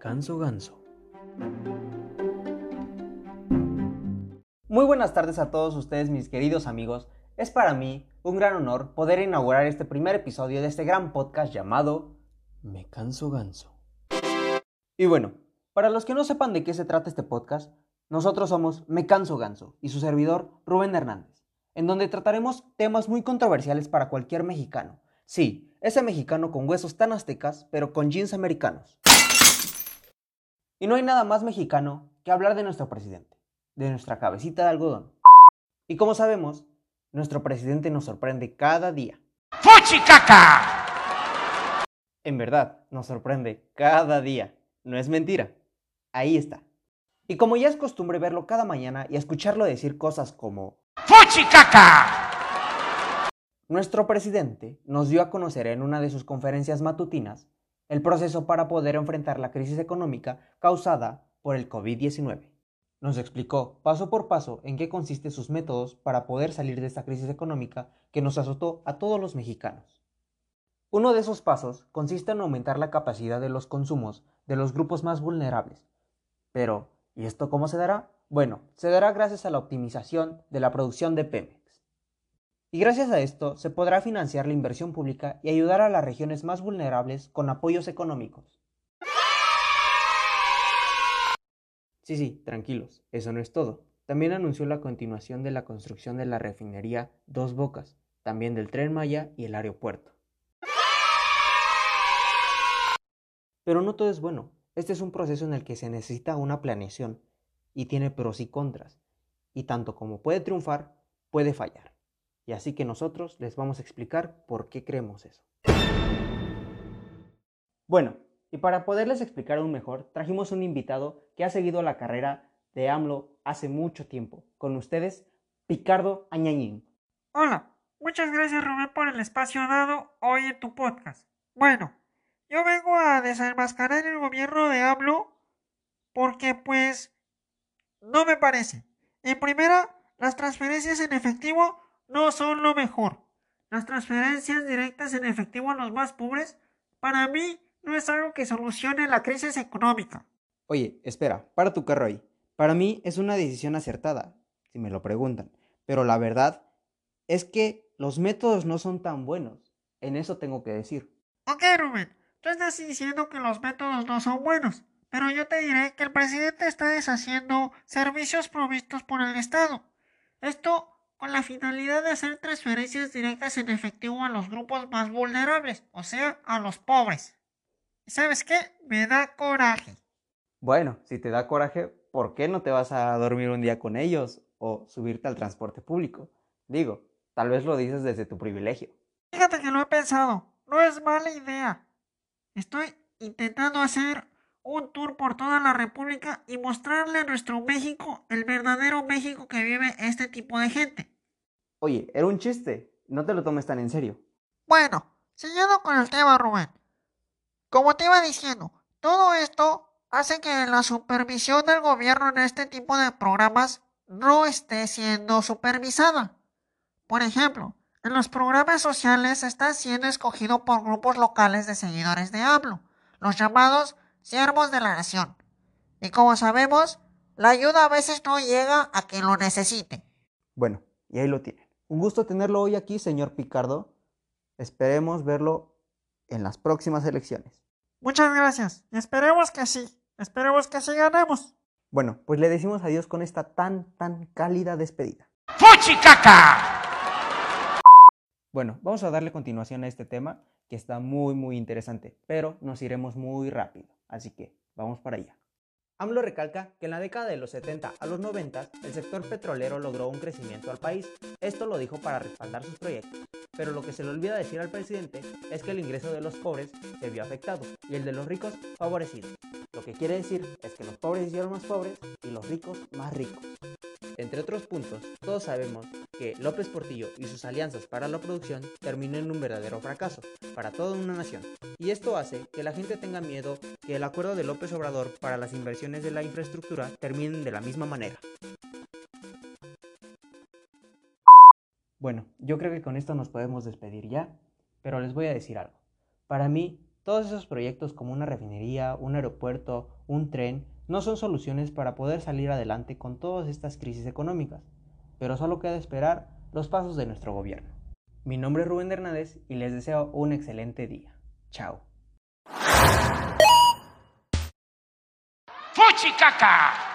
canso ganso. Muy buenas tardes a todos ustedes mis queridos amigos. Es para mí un gran honor poder inaugurar este primer episodio de este gran podcast llamado Me canso ganso. Y bueno, para los que no sepan de qué se trata este podcast, nosotros somos Me canso ganso y su servidor Rubén Hernández, en donde trataremos temas muy controversiales para cualquier mexicano. Sí, ese mexicano con huesos tan aztecas, pero con jeans americanos. Y no hay nada más mexicano que hablar de nuestro presidente, de nuestra cabecita de algodón. Y como sabemos, nuestro presidente nos sorprende cada día. ¡Fuchicaca! En verdad, nos sorprende cada día. No es mentira. Ahí está. Y como ya es costumbre verlo cada mañana y escucharlo decir cosas como ¡Fuchicaca! Nuestro presidente nos dio a conocer en una de sus conferencias matutinas el proceso para poder enfrentar la crisis económica causada por el COVID-19. Nos explicó paso por paso en qué consisten sus métodos para poder salir de esta crisis económica que nos azotó a todos los mexicanos. Uno de esos pasos consiste en aumentar la capacidad de los consumos de los grupos más vulnerables. Pero, ¿y esto cómo se dará? Bueno, se dará gracias a la optimización de la producción de Pemex. Y gracias a esto se podrá financiar la inversión pública y ayudar a las regiones más vulnerables con apoyos económicos. Sí, sí, tranquilos, eso no es todo. También anunció la continuación de la construcción de la refinería Dos Bocas, también del tren Maya y el aeropuerto. Pero no todo es bueno. Este es un proceso en el que se necesita una planeación y tiene pros y contras. Y tanto como puede triunfar, puede fallar. Y así que nosotros les vamos a explicar por qué creemos eso. Bueno, y para poderles explicar aún mejor, trajimos un invitado que ha seguido la carrera de AMLO hace mucho tiempo. Con ustedes, Picardo Añañín. Hola, muchas gracias Rubén por el espacio dado hoy en tu podcast. Bueno, yo vengo a desenmascarar el gobierno de AMLO porque pues no me parece. En primera, las transferencias en efectivo no son lo mejor. Las transferencias directas en efectivo a los más pobres, para mí, no es algo que solucione la crisis económica. Oye, espera, para tu carro ahí. Para mí es una decisión acertada, si me lo preguntan. Pero la verdad es que los métodos no son tan buenos. En eso tengo que decir. Ok, Rubén, tú estás diciendo que los métodos no son buenos, pero yo te diré que el presidente está deshaciendo servicios provistos por el Estado. Esto con la finalidad de hacer transferencias directas en efectivo a los grupos más vulnerables, o sea, a los pobres. ¿Y sabes qué? Me da coraje. Bueno, si te da coraje, ¿por qué no te vas a dormir un día con ellos o subirte al transporte público? Digo, tal vez lo dices desde tu privilegio. Fíjate que lo he pensado, no es mala idea. Estoy intentando hacer un tour por toda la República y mostrarle a nuestro México el verdadero México que vive este tipo de gente. Oye, era un chiste, no te lo tomes tan en serio. Bueno, siguiendo con el tema, Rubén. Como te iba diciendo, todo esto hace que la supervisión del gobierno en este tipo de programas no esté siendo supervisada. Por ejemplo, en los programas sociales está siendo escogido por grupos locales de seguidores de AMLO, los llamados siervos de la nación. Y como sabemos, la ayuda a veces no llega a quien lo necesite. Bueno, y ahí lo tienen. Un gusto tenerlo hoy aquí, señor Picardo. Esperemos verlo en las próximas elecciones. Muchas gracias. Esperemos que sí. Esperemos que sí ganemos. Bueno, pues le decimos adiós con esta tan, tan cálida despedida. ¡Fuchicaca! Bueno, vamos a darle continuación a este tema que está muy, muy interesante, pero nos iremos muy rápido. Así que vamos para allá. AMLO recalca que en la década de los 70 a los 90 el sector petrolero logró un crecimiento al país. Esto lo dijo para respaldar sus proyectos. Pero lo que se le olvida decir al presidente es que el ingreso de los pobres se vio afectado y el de los ricos favorecido. Lo que quiere decir es que los pobres hicieron más pobres y los ricos más ricos. Entre otros puntos, todos sabemos que López Portillo y sus alianzas para la producción terminó en un verdadero fracaso para toda una nación. Y esto hace que la gente tenga miedo que el acuerdo de López Obrador para las inversiones de la infraestructura terminen de la misma manera. Bueno, yo creo que con esto nos podemos despedir ya, pero les voy a decir algo. Para mí, Todos esos proyectos como una refinería, un aeropuerto, un tren, no son soluciones para poder salir adelante con todas estas crisis económicas, pero solo queda esperar los pasos de nuestro gobierno. Mi nombre es Rubén Hernández y les deseo un excelente día. Chao. Fuchicaca.